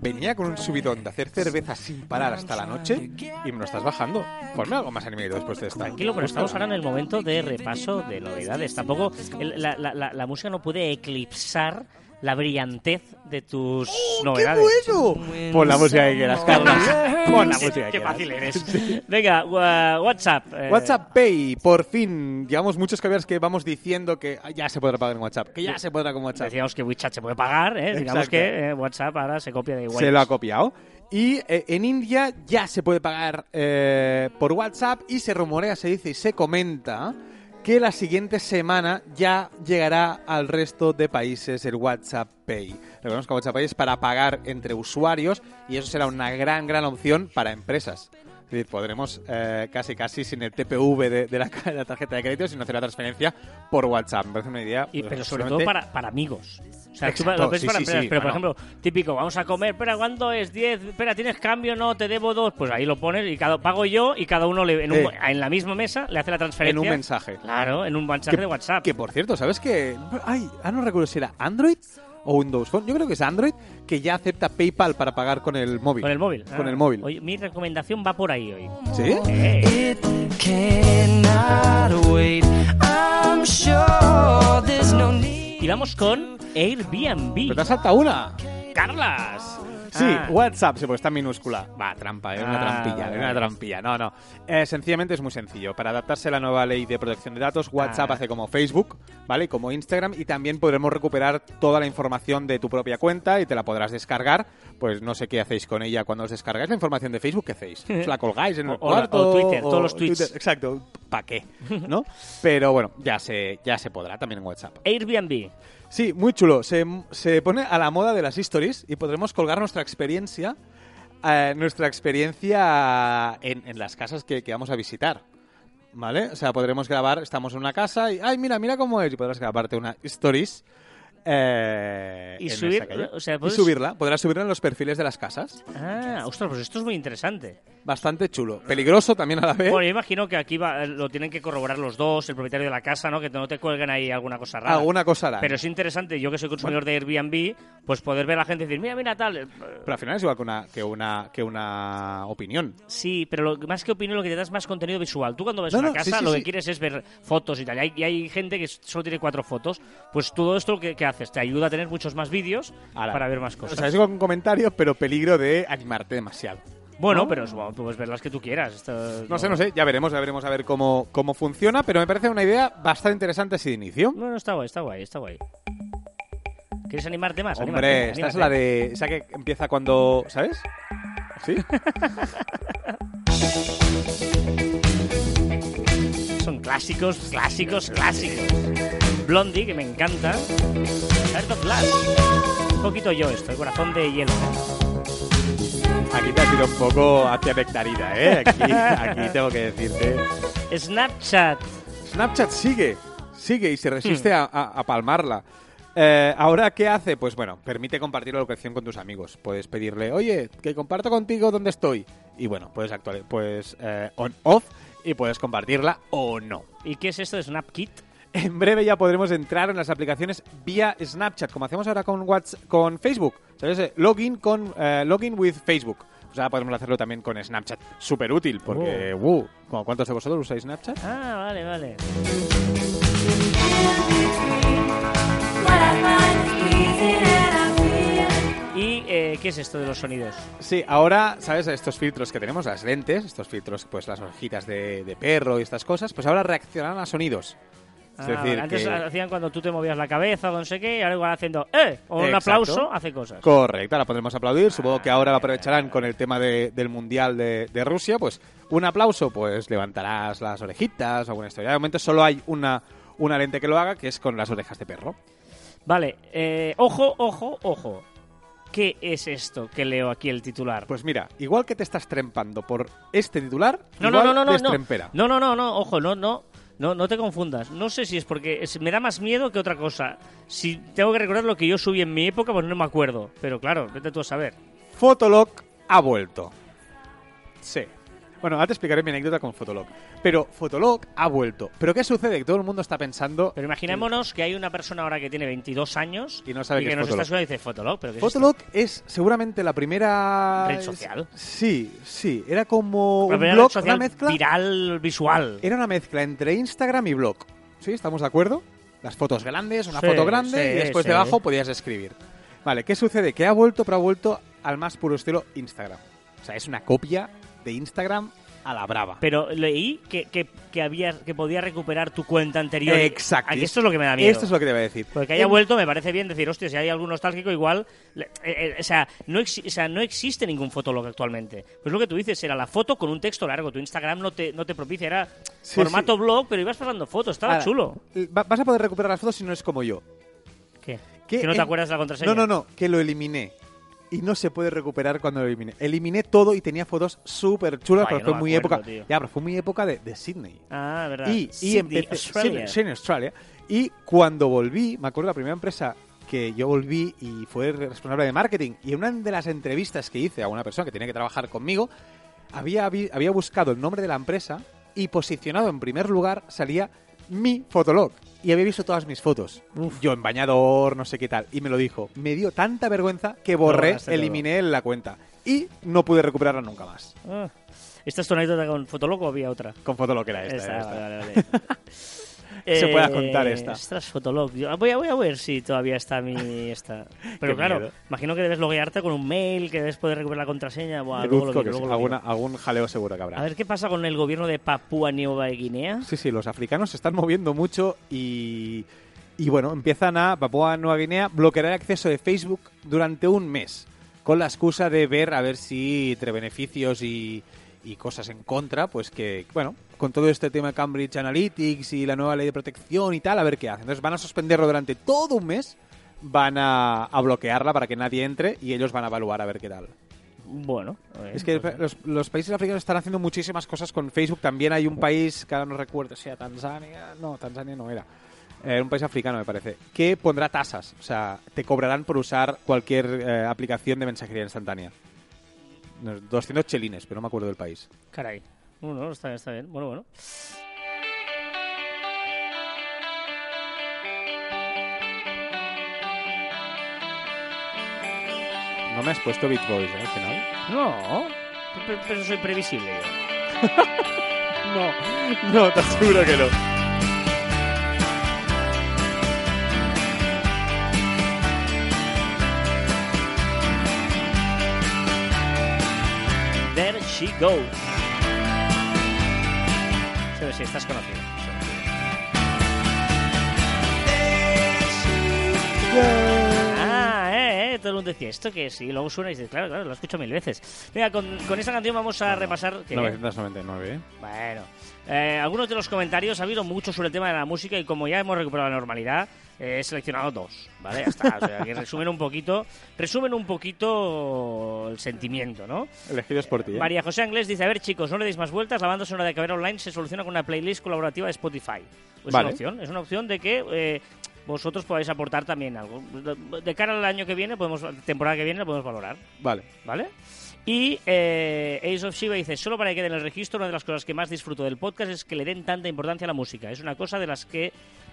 Speaker 2: Venía con un subidón de hacer cerveza sin parar hasta la noche y me lo estás bajando. Ponme algo más animado después de esta.
Speaker 1: Tranquilo, pero estamos ahora en el momento de repaso de novedades. Tampoco el- la, la- la- la música no puede eclipsar la brillantez de tus novedades.
Speaker 2: ¡Oh, ¡Qué bueno! Pon la música que quieras, Carlas. Pon la música que
Speaker 1: Qué
Speaker 2: quieras.
Speaker 1: fácil eres. Venga, wa- WhatsApp. eh,
Speaker 2: WhatsApp Pay, por fin. Llevamos muchos caballeros que vamos diciendo que ya se podrá pagar en WhatsApp. Que ya se podrá con WhatsApp.
Speaker 1: Decíamos que WeChat se puede pagar, ¿eh? digamos
Speaker 2: Exacto.
Speaker 1: que eh, WhatsApp ahora se copia de
Speaker 2: Se
Speaker 1: Wise.
Speaker 2: lo ha copiado. Y eh, en India ya se puede pagar eh, por WhatsApp y se rumorea, se dice y se comenta que la siguiente semana ya llegará al resto de países el WhatsApp Pay. Recordemos que WhatsApp Pay es para pagar entre usuarios y eso será una gran, gran opción para empresas. Decir, podremos eh, casi, casi sin el TPV de, de la, de la tarjeta de crédito, sin hacer la transferencia por WhatsApp. Me parece una idea.
Speaker 1: Y,
Speaker 2: pues,
Speaker 1: pero sobre todo para, para amigos. O sea, tú lo
Speaker 2: sí,
Speaker 1: para
Speaker 2: sí,
Speaker 1: empresas,
Speaker 2: sí,
Speaker 1: pero por ejemplo, típico, vamos a comer, espera, ¿cuánto es? 10, espera, ¿tienes cambio? No, te debo dos. Pues ahí lo pones y cada pago yo y cada uno le, en, un-
Speaker 2: Eh.
Speaker 1: en la misma mesa le hace la transferencia.
Speaker 2: en un mensaje.
Speaker 1: Claro, en un mensaje de WhatsApp.
Speaker 2: Que por cierto, ¿sabes qué? Ay, ah, no recuerdo si era Android o Windows Phone. Yo creo que es Android que ya acepta PayPal para pagar con el móvil.
Speaker 1: Con el móvil.
Speaker 2: Con
Speaker 1: Ah.
Speaker 2: el móvil.
Speaker 1: Oye, mi recomendación va por ahí hoy.
Speaker 2: ¿Sí?
Speaker 3: Sure no need.
Speaker 1: Y vamos con Airbnb.
Speaker 2: Pero te has saltado una.
Speaker 1: Carlas.
Speaker 2: Sí,
Speaker 1: Ah.
Speaker 2: WhatsApp, sí, pues está en minúscula. Va, trampa, era una
Speaker 1: Ah,
Speaker 2: trampilla, era una trampilla. No, no. Eh, sencillamente es muy sencillo. Para adaptarse a la nueva ley de protección de datos, WhatsApp
Speaker 1: Ah.
Speaker 2: hace como Facebook, ¿vale? Y como Instagram, y también podremos recuperar toda la información de tu propia cuenta y te la podrás descargar. Pues no sé qué hacéis con ella cuando os descargáis la información de Facebook, ¿qué? ¿Os la colgáis en el
Speaker 1: O-
Speaker 2: cuarto?
Speaker 1: o Twitter, todos los tweets.
Speaker 2: Exacto, ¿para qué? ¿No? Pero bueno, ya se, ya se podrá también en WhatsApp.
Speaker 1: Airbnb.
Speaker 2: Sí, muy chulo. Se, se pone a la moda de las stories y podremos colgar nuestra experiencia, eh, nuestra experiencia en, en las casas que, que vamos a visitar. ¿Vale? O sea, podremos grabar, estamos en una casa y, ay, mira, mira cómo es, y podrás grabarte una stories. Eh,
Speaker 1: Y subir- o sea,
Speaker 2: y
Speaker 1: puedes-
Speaker 2: subirla, podrás subirla en los perfiles de las casas.
Speaker 1: Ah, ostras, pues esto es muy interesante.
Speaker 2: Bastante chulo. Peligroso también a la vez.
Speaker 1: Bueno, yo imagino que aquí va- lo tienen que corroborar los dos, el propietario de la casa, ¿no? Que no te cuelguen ahí alguna cosa rara.
Speaker 2: Alguna cosa harán.
Speaker 1: Pero es interesante, yo que soy consumidor de Airbnb, pues poder ver a la gente y decir, mira, mira, tal. eh,
Speaker 2: Pero al final es igual que una, que una, que una opinión.
Speaker 1: Sí, pero lo, más que opinión, lo que te da es más contenido visual. Tú cuando ves
Speaker 2: No,
Speaker 1: una
Speaker 2: no,
Speaker 1: casa,
Speaker 2: sí, sí,
Speaker 1: lo
Speaker 2: sí.
Speaker 1: que quieres es ver fotos y tal. Y hay, y hay gente que solo tiene cuatro fotos. Pues todo esto que, que haces te ayuda a tener muchos más vídeos para ver más
Speaker 2: O
Speaker 1: cosas.
Speaker 2: sea, es un comentario, pero peligro de animarte demasiado.
Speaker 1: bueno,
Speaker 2: ¿no?
Speaker 1: pero bueno, puedes ver las que tú quieras. Esto
Speaker 2: No sé, no sé, ya veremos, ya veremos a ver cómo, cómo funciona, pero me parece una idea bastante interesante así de inicio.
Speaker 1: Bueno, está guay, está guay, está guay. ¿Quieres animarte más?
Speaker 2: Hombre, esta es la de. Esa que empieza cuando. ¿Sabes? ¿Sí?
Speaker 1: Son clásicos, clásicos, clásicos. Blondie, que me encanta. Heart of Glass. Un poquito yo esto, el corazón de hielo.
Speaker 2: Aquí te has ido un poco hacia Nectarina, ¿eh? Aquí, aquí tengo que decirte.
Speaker 1: Snapchat.
Speaker 2: Snapchat sigue, sigue y se resiste
Speaker 1: Hmm.
Speaker 2: a, a- a palmarla. Eh, Ahora, ¿qué hace? Pues bueno, permite compartir la locación con tus amigos. Puedes pedirle, oye, que comparto contigo dónde estoy. Y bueno, puedes actualizar, pues eh, on-off y puedes compartirla o no.
Speaker 1: ¿Y qué es esto de SnapKit?
Speaker 2: En breve ya podremos entrar en las aplicaciones vía Snapchat, como hacemos ahora con WhatsApp, con Facebook. ¿Sabes? Eh, Login con eh, login with Facebook. Pues ahora podemos hacerlo también con Snapchat. Súper útil, porque, wow, ¿cu- ¿cuántos de vosotros usáis Snapchat?
Speaker 1: Ah, vale, vale. ¿Y eh, qué es esto de los sonidos?
Speaker 2: Sí, ahora, ¿sabes? Estos filtros que tenemos, las lentes, estos filtros, pues las orejitas de, de perro y estas cosas, pues ahora reaccionan a sonidos. Es
Speaker 1: Ah,
Speaker 2: decir,
Speaker 1: antes
Speaker 2: que-
Speaker 1: hacían cuando tú te movías la cabeza o no sé qué, y ahora igual haciendo ¡eh! O un
Speaker 2: Exacto.
Speaker 1: aplauso, hace cosas.
Speaker 2: Correcto, ahora podremos aplaudir. Supongo que ahora lo aprovecharán con el tema de- del Mundial de, de Rusia. Pues un aplauso, pues levantarás las orejitas o alguna historia. De momento solo hay una, una lente que lo haga, que es con las orejas de perro.
Speaker 1: Vale, eh, ojo, ojo, ojo. ¿Qué es esto que leo aquí el titular?
Speaker 2: Pues mira, igual que te estás trempando por este titular,
Speaker 1: no,
Speaker 2: igual
Speaker 1: no, no, no, no. No, no, no, no, ojo, no, no. No, no te confundas. No sé si es porque me da más miedo que otra cosa. Si tengo que recordar lo que yo subí en mi época, pues no me acuerdo. Pero claro, vete tú a saber.
Speaker 2: Fotolog ha vuelto. Sí. Bueno, ahora te explicaré mi anécdota con Fotolog. Pero Fotolog ha vuelto. ¿Pero qué sucede? Que todo el mundo está pensando...
Speaker 1: Pero imaginémonos que hay una persona ahora que tiene 22 años
Speaker 2: Y no sabe
Speaker 1: y
Speaker 2: qué
Speaker 1: que
Speaker 2: es
Speaker 1: nos está
Speaker 2: Fotolog.
Speaker 1: escuchando y dice Fotolog, pero ¿qué es
Speaker 2: Fotolog es seguramente la primera...
Speaker 1: Red social.
Speaker 2: Sí, sí. Era como?
Speaker 1: La
Speaker 2: un blog,
Speaker 1: red social
Speaker 2: una mezcla...
Speaker 1: viral visual.
Speaker 2: Era una mezcla entre Instagram y blog. ¿Sí? ¿Estamos de acuerdo? Las fotos grandes, una
Speaker 1: Sí,
Speaker 2: foto grande
Speaker 1: sí,
Speaker 2: y después
Speaker 1: sí.
Speaker 2: debajo podías escribir. Vale, ¿qué sucede? Que ha vuelto, pero ha vuelto al más puro estilo Instagram. O sea, es una copia de Instagram a la brava.
Speaker 1: Pero leí que, que, que había, que podía recuperar tu cuenta anterior.
Speaker 2: Exacto.
Speaker 1: Aquí esto es lo que me da miedo.
Speaker 2: Esto es lo que te voy a decir.
Speaker 1: Porque haya
Speaker 2: En-
Speaker 1: vuelto me parece bien decir, hostia, si hay algún nostálgico igual... eh, eh, o, sea, no o sea, no existe ningún fotolog actualmente. Pues lo que tú dices, era la foto con un texto largo. Tu Instagram no te, no te propicia, era
Speaker 2: Sí,
Speaker 1: formato blog, pero ibas pasando fotos, estaba
Speaker 2: Ahora,
Speaker 1: chulo.
Speaker 2: va- Vas a poder recuperar las fotos si no es como yo.
Speaker 1: ¿Qué?
Speaker 2: Que
Speaker 1: ¿Que no te
Speaker 2: en-
Speaker 1: acuerdas de la contraseña?
Speaker 2: No, no, no, que lo eliminé. Y no se puede recuperar cuando lo eliminé. Eliminé todo y tenía fotos súper chulas, pero fue
Speaker 1: no
Speaker 2: muy
Speaker 1: acuerdo,
Speaker 2: época.
Speaker 1: tío.
Speaker 2: Ya, pero fue muy época de, de Sydney.
Speaker 1: Ah, verdad.
Speaker 2: Y, y empecé.
Speaker 1: Australia.
Speaker 2: Australia. Y cuando volví, me acuerdo la primera empresa que yo volví y fue responsable de marketing. Y en una de las entrevistas que hice a una persona que tenía que trabajar conmigo, había, había buscado el nombre de la empresa y posicionado en primer lugar salía mi fotolog. Y había visto todas mis fotos. Yo en bañador, no sé qué tal. Y me lo dijo. Me dio tanta vergüenza que borré, eliminé la cuenta. Y no pude recuperarla nunca más.
Speaker 1: Ah. ¿Esta es tu anécdota con Fotolog o había otra?
Speaker 2: Con fotolog era esta.
Speaker 1: Esta,
Speaker 2: era esta.
Speaker 1: vale, vale, vale.
Speaker 2: se pueda
Speaker 1: Eh,
Speaker 2: contar esta.
Speaker 1: Ostras, Fotolog. Yo voy, a, voy a ver si todavía está mi... Esta. Pero
Speaker 2: Qué
Speaker 1: claro,
Speaker 2: miedo.
Speaker 1: imagino que debes loguearte con un mail, que debes poder recuperar la contraseña. Buah, luego lo
Speaker 2: Deduzco
Speaker 1: miro,
Speaker 2: que
Speaker 1: luego
Speaker 2: sí,
Speaker 1: lo
Speaker 2: alguna-
Speaker 1: miro.
Speaker 2: algún jaleo seguro que habrá.
Speaker 1: A ver qué pasa con el gobierno de Papúa Nueva Guinea.
Speaker 2: Sí, sí, los africanos se están moviendo mucho y, y bueno, empiezan a Papúa Nueva Guinea bloquear el acceso de Facebook durante un mes, con la excusa de ver a ver si entre beneficios y, y cosas en contra, pues que, bueno, con todo este tema de Cambridge Analytics y la nueva ley de protección y tal, a ver qué hacen. Entonces van a suspenderlo durante todo un mes, van a, a bloquearla para que nadie entre y ellos van a evaluar a ver qué tal.
Speaker 1: Bueno. eh,
Speaker 2: Es que
Speaker 1: pues,
Speaker 2: los, los países africanos están haciendo muchísimas cosas con Facebook. También hay un país, que ahora no recuerdo, si era Tanzania. No, Tanzania no era. Eh, un país africano, me parece. Que pondrá tasas. O sea, te cobrarán por usar cualquier eh, aplicación de mensajería instantánea. No, 200 chelines, pero no me acuerdo del país.
Speaker 1: Caray. Bueno, está, está bien. Bueno, bueno.
Speaker 2: No me has puesto Beach Boys, ¿eh? Al final.
Speaker 1: No, pero, pero soy previsible yo.
Speaker 2: No, no, te aseguro que no.
Speaker 1: There she goes. Estás conocido. Ah, eh, eh, todo el mundo decía esto que sí, luego suena y dices, claro, claro, lo escucho mil veces. Venga, con, con esta canción vamos a repasar. que-
Speaker 2: 999, ¿eh?
Speaker 1: Bueno, eh, algunos de los comentarios ha habido mucho sobre el tema de la música y como ya hemos recuperado la normalidad, eh, he seleccionado dos, ¿vale? Ya está, o sea, que resumen un poquito, resumen un poquito el sentimiento, ¿no?
Speaker 2: Elegidos por ti, ¿eh?
Speaker 1: María José Anglés dice, a ver chicos, no le deis más vueltas, la banda sonora de Caber Online se soluciona con una playlist colaborativa de Spotify. Es
Speaker 2: Vale.
Speaker 1: una opción, es una opción de que eh, vosotros podáis aportar también algo. De- De cara al año que viene, podemos temporada que viene, lo podemos valorar.
Speaker 2: Vale.
Speaker 1: ¿Vale? Y eh, Ace of Shiva dice, solo para que quede en el registro, una de las cosas que más disfruto del podcast es que le den tanta importancia a la música. Es una cosa de las que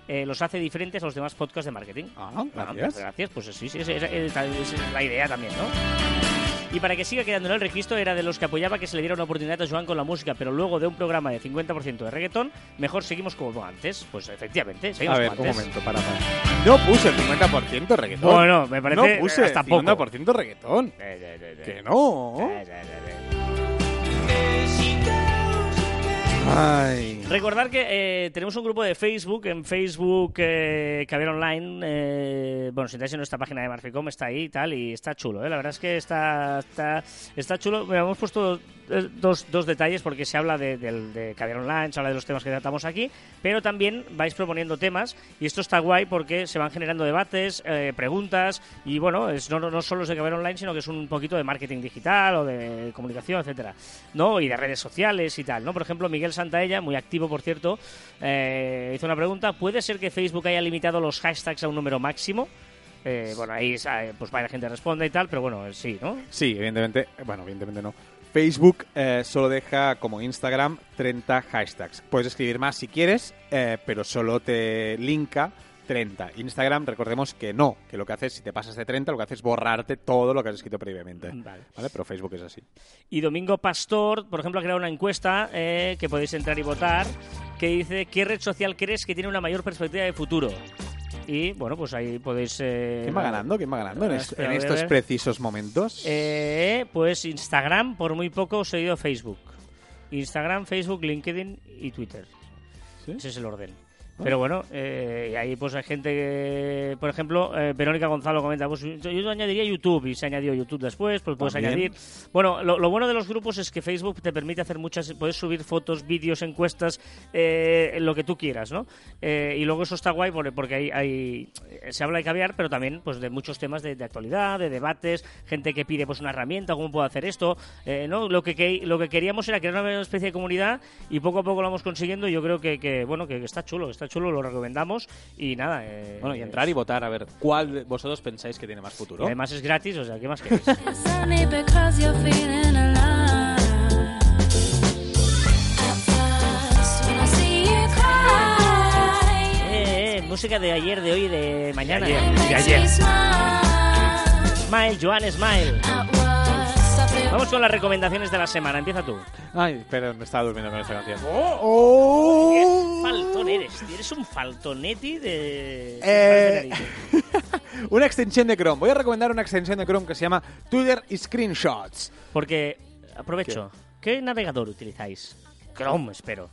Speaker 1: eh, los hace diferentes a los demás podcasts de marketing.
Speaker 2: Ah, gracias.
Speaker 1: gracias, pues sí, sí, esa esa- esa es la idea también, ¿no? Y para que siga quedando en el registro, era de los que apoyaba que se le diera una oportunidad a Joan con la música, pero luego de un programa de 50% de reggaetón, mejor seguimos como antes. Pues efectivamente, seguimos
Speaker 2: A ver,
Speaker 1: como
Speaker 2: un
Speaker 1: antes.
Speaker 2: momento, para, para. No puse el 50% reggaetón.
Speaker 1: Bueno, me parece
Speaker 2: No puse
Speaker 1: hasta
Speaker 2: el
Speaker 1: poco.
Speaker 2: 50% reggaetón.
Speaker 1: Eh, eh, eh, eh.
Speaker 2: Que no.
Speaker 1: Eh, eh.
Speaker 2: Ay.
Speaker 1: Recordar que eh, tenemos un grupo de Facebook, en Facebook eh, Caber Online, eh, bueno, si entráis en nuestra página de Marficom está ahí y tal, y está chulo, ¿eh? la verdad es que está, está, está chulo. Hemos puesto eh, dos, dos detalles porque se habla de, del- de Caber Online, se habla de los temas que tratamos aquí, pero también vais proponiendo temas y esto está guay porque se van generando debates, eh, preguntas y bueno, es, no, no solo es de Caber Online, sino que es un poquito de marketing digital o de comunicación, etcétera, ¿no? Y de redes sociales y tal, ¿no? Por ejemplo, Miguel Santaella, muy activo por cierto, eh, hizo una pregunta, ¿puede ser que Facebook haya limitado los hashtags a un número máximo? Eh, bueno, ahí eh, pues varias gente responde y tal, pero bueno, sí, ¿no?
Speaker 2: Sí, evidentemente. Bueno, evidentemente no. Facebook eh, solo deja como Instagram 30 hashtags. Puedes escribir más si quieres, pero solo te linka 30. Instagram, recordemos que no, que lo que haces, si te pasas de 30, lo que hace es borrarte todo lo que has escrito previamente.
Speaker 1: Vale.
Speaker 2: ¿Vale? Pero Facebook es así.
Speaker 1: Y Domingo Pastor, por ejemplo, ha creado una encuesta eh, que podéis entrar y votar, que dice ¿qué red social crees que tiene una mayor perspectiva de futuro? Y bueno, pues ahí podéis... eh,
Speaker 2: ¿Quién va ganando? ¿Quién va ganando en, est-
Speaker 1: Espera,
Speaker 2: en
Speaker 1: voy a
Speaker 2: estos precisos momentos?
Speaker 1: Eh, pues Instagram, por muy poco, seguido Facebook. Instagram, Facebook, LinkedIn y Twitter.
Speaker 2: ¿Sí?
Speaker 1: Ese es el orden. Pero bueno, eh, y ahí pues hay gente que, por ejemplo, eh, Verónica Gonzalo comenta, pues yo yo añadiría YouTube y se añadió YouTube después, pues puedes
Speaker 2: También.
Speaker 1: añadir. Bueno, lo, lo bueno de los grupos es que Facebook te permite hacer muchas, puedes subir fotos, vídeos, encuestas, eh, lo que tú quieras, ¿no? Eh, y luego eso está guay porque, porque hay, hay- se habla de caviar, pero también pues de muchos temas de, de actualidad, de debates, gente que pide pues una herramienta, cómo puedo hacer esto, eh, ¿no? Lo que, que- lo que queríamos era crear una especie de comunidad y poco a poco lo vamos consiguiendo y yo creo que, que, bueno, que está chulo, que está chulo, lo recomendamos y nada. eh,
Speaker 2: Bueno, y entrar y votar a ver cuál de vosotros pensáis que tiene más
Speaker 1: y
Speaker 2: futuro.
Speaker 1: además es gratis, o sea, ¿qué más queréis? Eh, eh, música de ayer, de hoy, de mañana.
Speaker 4: makes me smile.
Speaker 1: Smile, Joan Smile. Vamos con las recomendaciones de la semana. Empieza tú.
Speaker 2: Ay, pero me estaba durmiendo con esta canción.
Speaker 1: Oh. Qué faltón eres. tío. Eres un faltonetti de...
Speaker 2: Eh, una extensión de Chrome. Voy a recomendar una extensión de Chrome que se llama Twitter Screenshots.
Speaker 1: Porque, aprovecho, ¿qué navegador utilizáis? Chrome, espero.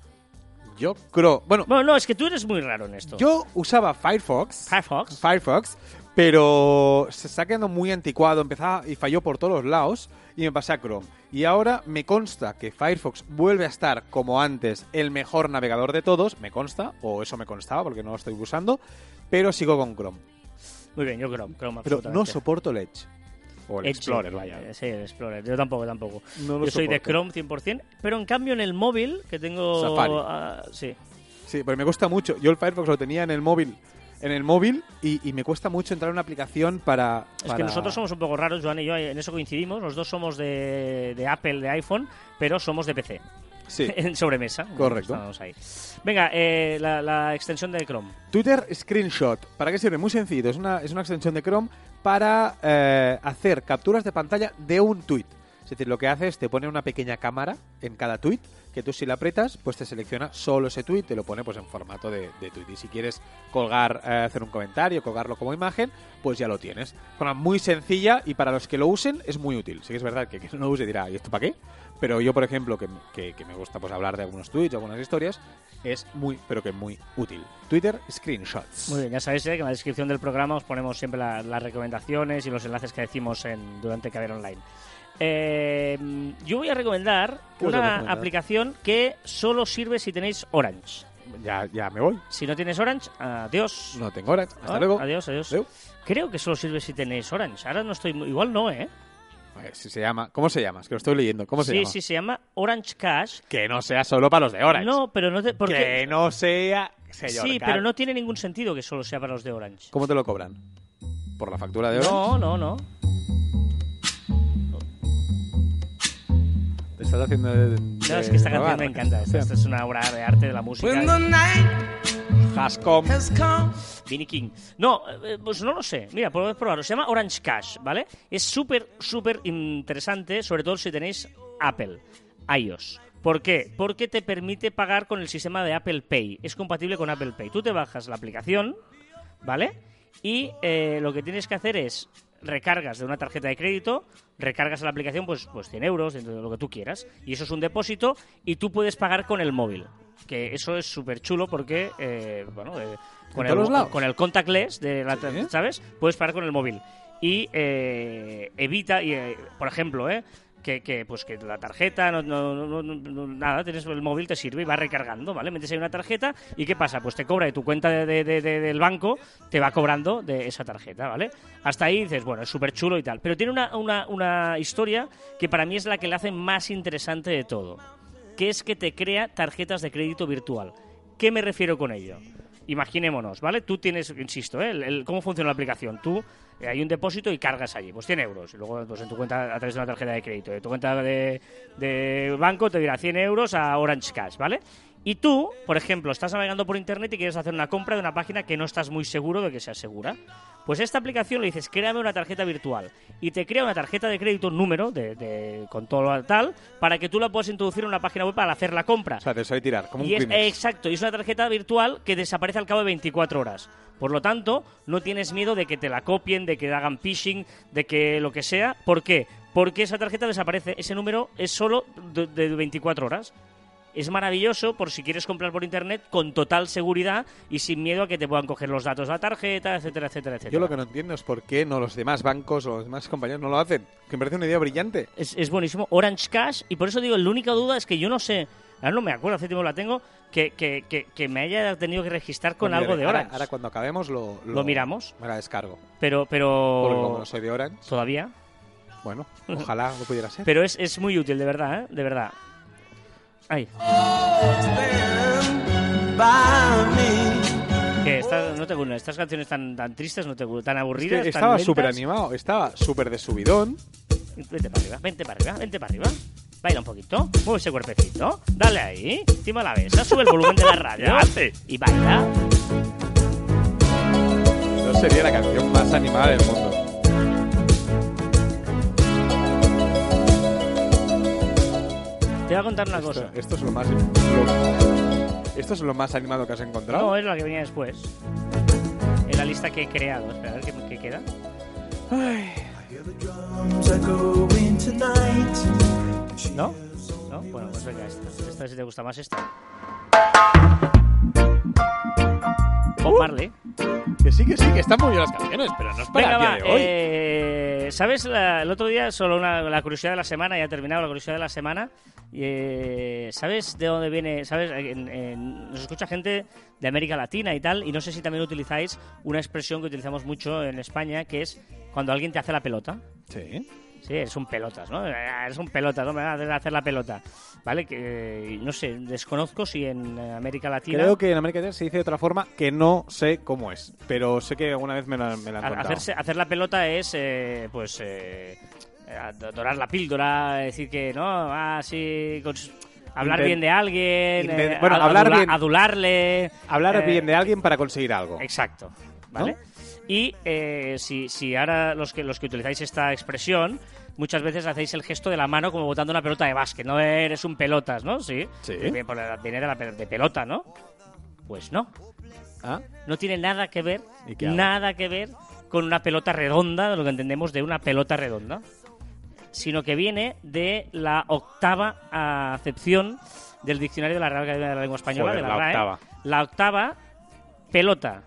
Speaker 2: Yo creo... Bueno,
Speaker 1: Bueno, no, es que tú eres muy raro en esto.
Speaker 2: yo usaba Firefox.
Speaker 1: Firefox.
Speaker 2: Firefox, pero se está quedando muy anticuado, empezaba y falló por todos los lados y me pasé a Chrome. Y ahora me consta que Firefox vuelve a estar como antes el mejor navegador de todos, me consta, o eso me constaba porque no lo estoy usando, pero sigo con Chrome.
Speaker 1: Muy bien, yo Chrome. Chrome
Speaker 2: Pero no soporto el Edge. O el
Speaker 1: Edge,
Speaker 2: Explorer, vaya.
Speaker 1: Sí, el Explorer. Yo tampoco, tampoco.
Speaker 2: No
Speaker 1: Yo soy de. Chrome 100%, pero en cambio en el móvil, que tengo...
Speaker 2: Safari.
Speaker 1: ah, sí.
Speaker 2: Sí, pues me cuesta mucho. Yo el Firefox lo tenía en el móvil en el móvil y, y me cuesta mucho entrar en una aplicación para,
Speaker 1: Es que nosotros somos un poco raros, Joan y yo, en eso coincidimos. Los dos somos de, de Apple, de iPhone, pero somos de PC.
Speaker 2: Sí.
Speaker 1: en sobremesa.
Speaker 2: Correcto.
Speaker 1: Estamos ahí. Venga, eh, la, la extensión de Chrome.
Speaker 2: Twitter Screenshot. ¿Para qué sirve? Muy sencillo. Es una, es una extensión de Chrome para eh, hacer capturas de pantalla de un tweet. Es decir, lo que hace es te pone una pequeña cámara en cada tweet que tú si la apretas, pues te selecciona solo ese tweet, te lo pone pues en formato de, de tweet. Y si quieres colgar, eh, hacer un comentario, colgarlo como imagen, pues ya lo tienes. Forma muy sencilla y para los que lo usen es muy útil. Sí que es verdad que quien no lo use dirá, ¿y esto para qué? Pero yo, por ejemplo, que, que- que me gusta pues hablar de algunos tweets, algunas historias, es muy, pero que muy útil. Twitter Screenshots.
Speaker 1: Muy bien, ya sabéis eh, que en la descripción del programa os ponemos siempre la- las recomendaciones y los enlaces que decimos en, durante Caber Online. Eh, yo voy a recomendar
Speaker 2: ¿Qué vas a
Speaker 1: una aplicación que solo sirve si tenéis Orange.
Speaker 2: Ya, ya me voy.
Speaker 1: Si no tienes Orange, adiós.
Speaker 2: No tengo horas. Hasta
Speaker 1: Ah,
Speaker 2: luego.
Speaker 1: Adiós, adiós. Creo que solo sirve si tenéis Orange. Ahora no estoy... Igual no, ¿eh?
Speaker 2: Si se llama. ¿Cómo se llama? Es que lo estoy leyendo. ¿Cómo se
Speaker 1: sí,
Speaker 2: llama?
Speaker 1: sí, se llama Orange Cash.
Speaker 2: Que no sea solo para los de Orange.
Speaker 1: No, pero no te... Porque...
Speaker 2: Que no sea. Señor
Speaker 1: Sí, pero no tiene ningún sentido que solo sea para los de Orange.
Speaker 2: ¿Cómo te lo cobran? ¿Por la factura de Orange?
Speaker 1: No, no, no.
Speaker 2: ¿Te estás haciendo de,
Speaker 1: No, es que esta canción me encanta. Esta, esta es una obra de arte de la música.
Speaker 3: Has come.
Speaker 1: Vinnie King. No, eh, pues no lo sé. Mira, podemos probarlo. Se llama Orange Cash, ¿vale? Es súper, súper interesante, sobre todo si tenéis Apple, iOS. ¿Por qué? Porque te permite pagar con el sistema de Apple Pay. Es compatible con Apple Pay. Tú te bajas la aplicación, ¿vale? Y eh, lo que tienes que hacer es recargas de una tarjeta de crédito, recargas a la aplicación pues, pues 100 euros, lo que tú quieras, y eso es un depósito y tú puedes pagar con el móvil. Que eso es súper chulo porque, eh, bueno, eh, con,
Speaker 2: ¿En
Speaker 1: el, con el contactless, de la,
Speaker 2: Sí.
Speaker 1: ¿sabes? Puedes pagar con el móvil. Y eh, evita, y, eh, por ejemplo, ¿eh? Que, pues que la tarjeta, no, no- no- nada, tienes el móvil, te sirve y va recargando, ¿vale? Metes ahí una tarjeta y ¿qué pasa? Pues te cobra de tu cuenta de, de- de- de- del banco, te va cobrando de esa tarjeta, ¿vale? Hasta ahí dices, bueno, es súper chulo y tal. Pero tiene una, una, una historia que para mí es la que le hace más interesante de todo, que es que te crea tarjetas de crédito virtual. ¿Qué me refiero con ello? Imaginémonos, ¿vale? Tú tienes, insisto, ¿eh? el- ¿cómo funciona la aplicación? Tú hay un depósito y cargas allí, pues 100 euros. Y luego pues, en tu cuenta a través de una tarjeta de crédito. De tu cuenta de, de banco te dirá 100 euros a Orange Cash, ¿vale? Y tú, por ejemplo, estás navegando por internet y quieres hacer una compra de una página que no estás muy seguro de que sea segura. Pues esta aplicación le dices, créame una tarjeta virtual. Y te crea una tarjeta de crédito número, de, de- con todo lo tal, para que tú la puedas introducir en una página web para hacer la compra.
Speaker 2: O sea, te soy tirar, como un
Speaker 1: es, exacto, y es una tarjeta virtual que desaparece al cabo de 24 horas. Por lo tanto, no tienes miedo de que te la copien, de que hagan phishing, de que lo que sea. ¿Por qué? Porque esa tarjeta desaparece. Ese número es solo de, de 24 horas. Es maravilloso por si quieres comprar por internet con total seguridad y sin miedo a que te puedan coger los datos de la tarjeta, etcétera, etcétera, etcétera.
Speaker 2: Yo lo que no entiendo es por qué no los demás bancos o los demás compañeros no lo hacen. Que me parece una idea brillante.
Speaker 1: Es, es buenísimo. Orange Cash, y por eso digo, la única duda es que yo no sé, ahora no me acuerdo, hace tiempo la tengo, que, que, que, que me haya tenido que registrar con
Speaker 2: Pues
Speaker 1: algo de
Speaker 2: ahora-
Speaker 1: Orange.
Speaker 2: Ahora, cuando acabemos lo,
Speaker 1: Lo miramos.
Speaker 2: Me la descargo.
Speaker 1: Pero,
Speaker 2: Porque como
Speaker 1: pero.
Speaker 2: no soy de Orange,
Speaker 1: Todavía.
Speaker 2: bueno, ojalá lo pudiera ser.
Speaker 1: Pero es, es muy útil, de verdad, ¿eh? De verdad.
Speaker 3: Me.
Speaker 1: que no te gustan estas canciones tan, tan tristes, no te gustan, tan
Speaker 2: Es
Speaker 1: aburridas.
Speaker 2: que
Speaker 1: tan
Speaker 2: estaba súper animado, estaba súper de subidón.
Speaker 1: Vente para arriba, vente para arriba, vente para arriba. Baila un poquito, mueve ese cuerpecito, dale ahí, encima la besa, sube el volumen de la radio y baila.
Speaker 2: No sería la canción más animada del mundo.
Speaker 1: Te voy a contar una
Speaker 2: Esto,
Speaker 1: cosa.
Speaker 2: esto es lo más. lo- esto es lo más animado que has encontrado.
Speaker 1: No, es la que venía después. En la lista que he creado. Espera, a ver qué, qué queda. ¿No? ¿No? Bueno, pues venga, esta. Esta si te gusta más esta. Bob Marley.
Speaker 2: Que sí, que sí, que están muy bien las canciones, pero no es para
Speaker 1: Venga,
Speaker 2: el día
Speaker 1: va.
Speaker 2: de hoy.
Speaker 1: eh, ¿Sabes? La- el otro día, solo una, la curiosidad de la semana, ya he terminado la curiosidad de la semana. eh, ¿Sabes de dónde viene? ¿Sabes? En- en- nos escucha gente de América Latina y tal, y no sé si también utilizáis una expresión que utilizamos mucho en España, que es cuando alguien te hace la pelota.
Speaker 2: Sí.
Speaker 1: Sí, eres un pelotas, ¿no? Ah, Eres un pelotas, ¿no? Me vas a hacer la pelota. ¿Vale? Que, no sé, desconozco si en América Latina...
Speaker 2: Creo que en América Latina se dice de otra forma que no sé cómo es, pero sé que alguna vez me la, me la han
Speaker 1: Ha-
Speaker 2: contado.
Speaker 1: Hacerse, hacer la pelota es, eh, pues, eh, dorar la píldora, decir que, ¿no? Ah, sí, cons- hablar
Speaker 2: Inten-
Speaker 1: bien de alguien, eh,
Speaker 2: bueno, hablar
Speaker 1: adula-
Speaker 2: bien-
Speaker 1: adularle.
Speaker 2: Hablar
Speaker 1: eh,
Speaker 2: bien de alguien para conseguir algo.
Speaker 1: Exacto, ¿vale? Y eh, si, si ahora los que, los que utilizáis esta expresión, muchas veces hacéis el gesto de la mano como botando una pelota de básquet, no eres un pelotas, ¿no? Sí.
Speaker 2: Sí.
Speaker 1: Viene viene de, la de pelota, ¿no? Pues no.
Speaker 2: ¿Ah?
Speaker 1: No tiene nada que ver, nada que ver con una pelota redonda, de lo que entendemos de una pelota redonda, sino que viene de la octava acepción del diccionario de la Real Academia de la Lengua Española,
Speaker 2: Joder,
Speaker 1: de la,
Speaker 2: la
Speaker 1: RAE.
Speaker 2: octava.
Speaker 1: La octava, pelota.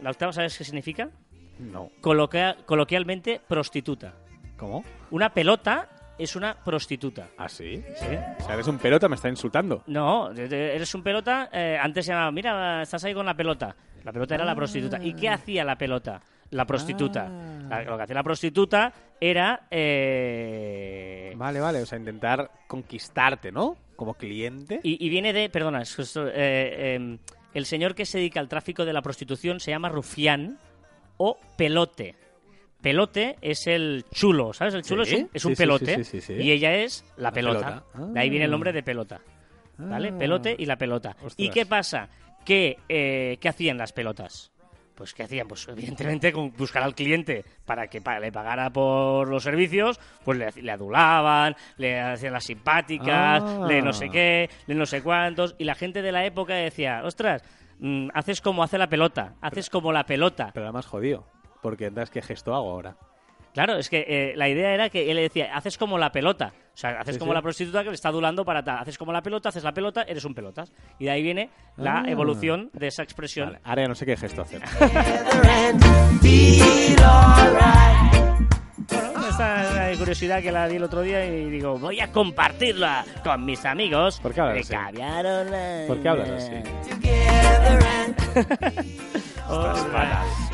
Speaker 1: La octava, ¿sabes qué significa?
Speaker 2: No.
Speaker 1: Coloquia- coloquialmente, prostituta.
Speaker 2: ¿Cómo?
Speaker 1: Una pelota es una prostituta.
Speaker 2: ¿Ah, sí?
Speaker 1: ¿sí?
Speaker 2: O sea, eres un pelota, me está insultando.
Speaker 1: No, eres un pelota. eh, antes se llamaba, mira, estás ahí con la pelota. La pelota era la prostituta. ¿Y qué hacía la pelota? La prostituta.
Speaker 2: Ah.
Speaker 1: La- lo que hacía la prostituta era. eh,
Speaker 2: Vale, vale, o sea, intentar conquistarte, ¿no? Como cliente.
Speaker 1: y, y viene de. Perdona, es justo, eh, eh, el señor que se dedica al tráfico de la prostitución se llama rufián o pelote. Pelote es el chulo, ¿sabes? El chulo
Speaker 2: Sí,
Speaker 1: es un, es un
Speaker 2: sí,
Speaker 1: pelote
Speaker 2: sí, sí, sí, sí.
Speaker 1: y ella es la
Speaker 2: La
Speaker 1: pelota.
Speaker 2: pelota.
Speaker 1: De ahí viene el
Speaker 2: Ah.
Speaker 1: nombre de pelota. ¿Vale?
Speaker 2: Ah.
Speaker 1: Pelote y la pelota. ¿Y qué pasa? Que, eh, ¿Qué hacían las pelotas? Pues ¿qué hacían? Pues evidentemente buscar al cliente para que pa- le pagara por los servicios, pues le, le adulaban, le hacían las simpáticas,
Speaker 2: Ah.
Speaker 1: le no sé qué, le no sé cuántos, y la gente de la época decía, ostras, mm, haces como hace la pelota, haces como la pelota.
Speaker 2: Pero era más jodido. Porque entonces, ¿qué gesto hago ahora?
Speaker 1: Claro, es que eh, la idea era que él le decía, haces como la pelota. O sea, haces
Speaker 2: Sí,
Speaker 1: como
Speaker 2: sí.
Speaker 1: la prostituta que le está adulando para tal. Haces como la pelota, haces la pelota, eres un pelotas. Y de ahí viene la
Speaker 2: Ah.
Speaker 1: evolución de esa expresión.
Speaker 2: Vale, ahora ya no sé qué gesto hacer.
Speaker 1: Bueno, esta curiosidad que la vi el otro día y digo, voy a compartirla con mis amigos.
Speaker 2: ¿Por qué hablas así? ¿Por qué hablas así?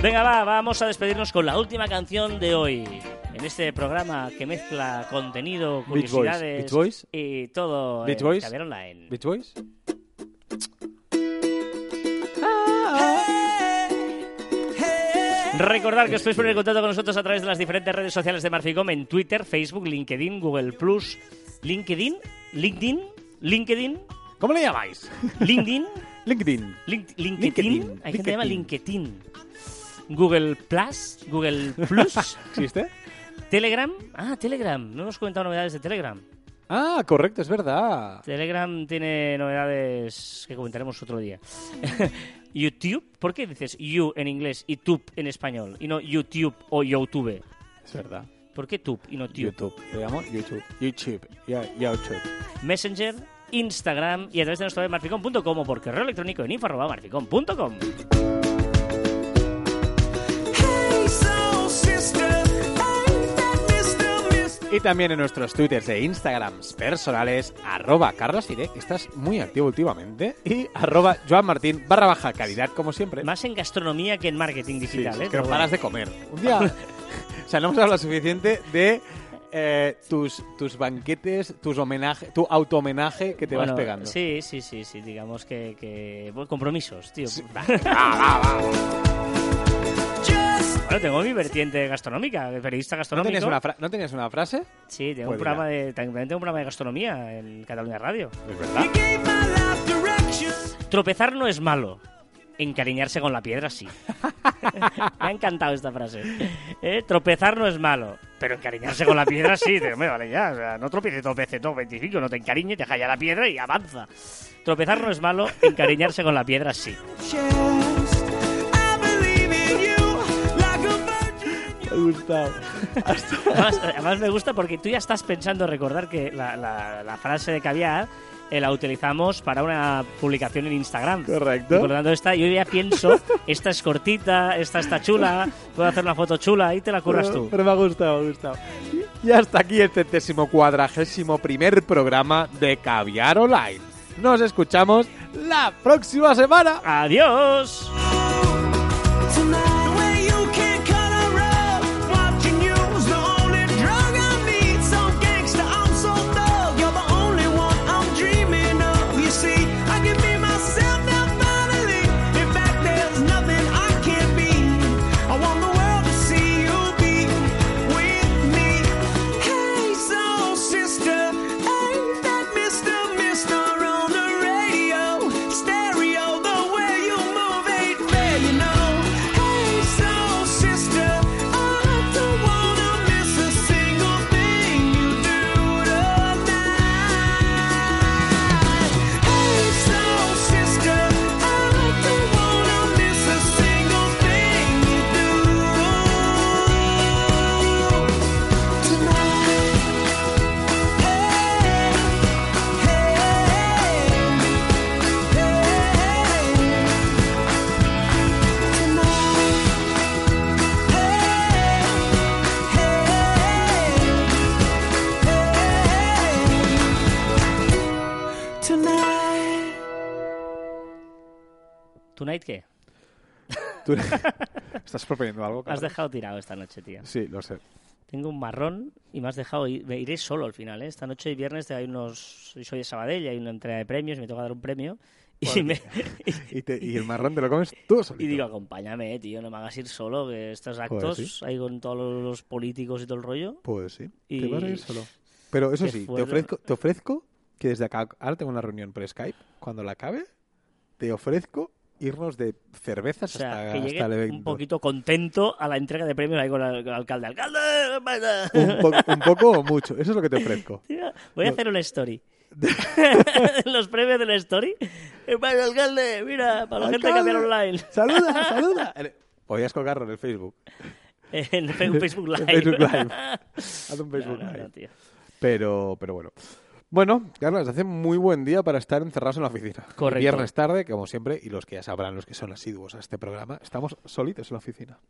Speaker 1: Venga, va, vamos a despedirnos con la última canción de hoy. En este programa que mezcla contenido, curiosidades
Speaker 2: Beach Boys.
Speaker 1: y todo
Speaker 2: Beach Boys.
Speaker 1: Online.
Speaker 2: ¿Beach Boys?
Speaker 1: Recordad que os podéis poner en contacto con nosotros a través de las diferentes redes sociales de Marficom en Twitter, Facebook, LinkedIn, Google Plus, LinkedIn, LinkedIn, LinkedIn,
Speaker 2: ¿Cómo le llamáis?
Speaker 1: LinkedIn,
Speaker 2: LinkedIn.
Speaker 1: Link- LinkedIn,
Speaker 2: LinkedIn,
Speaker 1: hay gente que llama
Speaker 2: LinkedIn.
Speaker 1: Google Plus, Google Plus,
Speaker 2: ¿Existe?
Speaker 1: Telegram, ah, Telegram, no hemos comentado novedades de Telegram.
Speaker 2: Ah, correcto, es verdad.
Speaker 1: Telegram tiene novedades que comentaremos otro día. YouTube, ¿por qué dices you en inglés y tube en español y no YouTube o YouTube?
Speaker 2: Es verdad.
Speaker 1: ¿Por qué tube y no tube?
Speaker 2: YouTube. Le llamo YouTube. YouTube. Ya- YouTube.
Speaker 1: Messenger, Instagram y a través de nuestra web marficom.com o por correo electrónico en info.marficom.com.
Speaker 2: Y también en nuestros twitters e instagrams personales, arroba carlasfide, que estás muy activo últimamente, y arroba joanmartin barra baja calidad, como siempre.
Speaker 1: Más en gastronomía que en marketing digital,
Speaker 2: sí,
Speaker 1: ¿eh?
Speaker 2: que no paras de comer. Un día... o sea, no hemos hablado suficiente de eh, tus, tus banquetes, tus homenaje, tu auto-homenaje que te
Speaker 1: Bueno,
Speaker 2: vas pegando.
Speaker 1: Sí, sí, sí, sí, digamos que... que... bueno, compromisos, tío. Bueno, tengo mi vertiente gastronómica, de periodista
Speaker 2: ¿No
Speaker 1: gastronómico.
Speaker 2: tenías, una fra- ¿No tenías una frase?
Speaker 1: Sí, tengo
Speaker 2: Pues
Speaker 1: un programa de, también tengo un programa de gastronomía en Cataluña Radio.
Speaker 2: Es verdad.
Speaker 1: Tropezar no es malo. Encariñarse con la piedra sí. Me ha encantado esta frase. Eh, Tropezar no es malo. Pero encariñarse con la piedra sí, te- hombre, vale ya. O sea, no tropieces dos veces, dos, 25, no te encariñes, deja ya la piedra y avanza. Tropezar no es malo, encariñarse con la piedra sí.
Speaker 3: Virgin.
Speaker 2: Me ha gustado.
Speaker 1: Además, además me gusta porque tú ya estás pensando recordar que la, la- la frase de caviar eh, la utilizamos para una publicación en Instagram.
Speaker 2: Correcto.
Speaker 1: Y por lo tanto, esta, yo ya pienso, esta es cortita, esta está chula, puedo hacer una foto chula, ahí te la curras
Speaker 2: Pero,
Speaker 1: tú.
Speaker 2: pero me ha gustado, me ha gustado. Y hasta aquí el centésimo cuadragésimo primer programa de Caviar Online. Nos escuchamos la próxima semana.
Speaker 1: ¡Adiós!
Speaker 3: ¿Tonight
Speaker 1: qué?
Speaker 2: ¿Tú estás proponiendo algo?
Speaker 1: Me has dejado tirado esta noche, tío.
Speaker 2: Sí, lo sé.
Speaker 1: Tengo un marrón y me has dejado ir. Me iré solo al final, ¿eh? Esta noche y viernes hay unos. Soy de Sabadell, hay una entrega de premios, me toca dar un premio. Y, me-
Speaker 2: Y, te- y el marrón te lo comes tú solito.
Speaker 1: y digo, acompáñame, tío, no me hagas ir solo, que estos actos
Speaker 2: sí.
Speaker 1: ahí con todos los políticos y todo el rollo.
Speaker 2: Pues sí,
Speaker 1: Y-
Speaker 2: te vas a ir solo. Pero eso sí, te ofrezco, te ofrezco que desde acá, ahora tengo una reunión por Skype, cuando la acabe, te ofrezco irnos de
Speaker 1: O
Speaker 2: cervezas
Speaker 1: sea,
Speaker 2: hasta,
Speaker 1: que
Speaker 2: hasta el evento.
Speaker 1: un poquito contento a la entrega de premios ahí con el, con el alcalde. ¡Alcalde! vaya".
Speaker 2: Un, po- un poco o mucho, eso es lo que te ofrezco.
Speaker 1: Tío, Voy a hacer una story. Los premios de la story. Eh, vaya, alcalde, mira, para la gente que cambiar online.
Speaker 2: ¡Saluda, saluda! Podías colgarlo en el Facebook.
Speaker 1: En Facebook Live.
Speaker 2: En Facebook Live. Haz un Facebook
Speaker 1: No, no,
Speaker 2: Live.
Speaker 1: no, tío.
Speaker 2: Pero, pero bueno. Bueno, Carlos, hace muy buen día para estar encerrados en la oficina.
Speaker 1: Correcto.
Speaker 2: Viernes tarde, como siempre, y los que ya sabrán, los que son asiduos a este programa, estamos solitos en la oficina.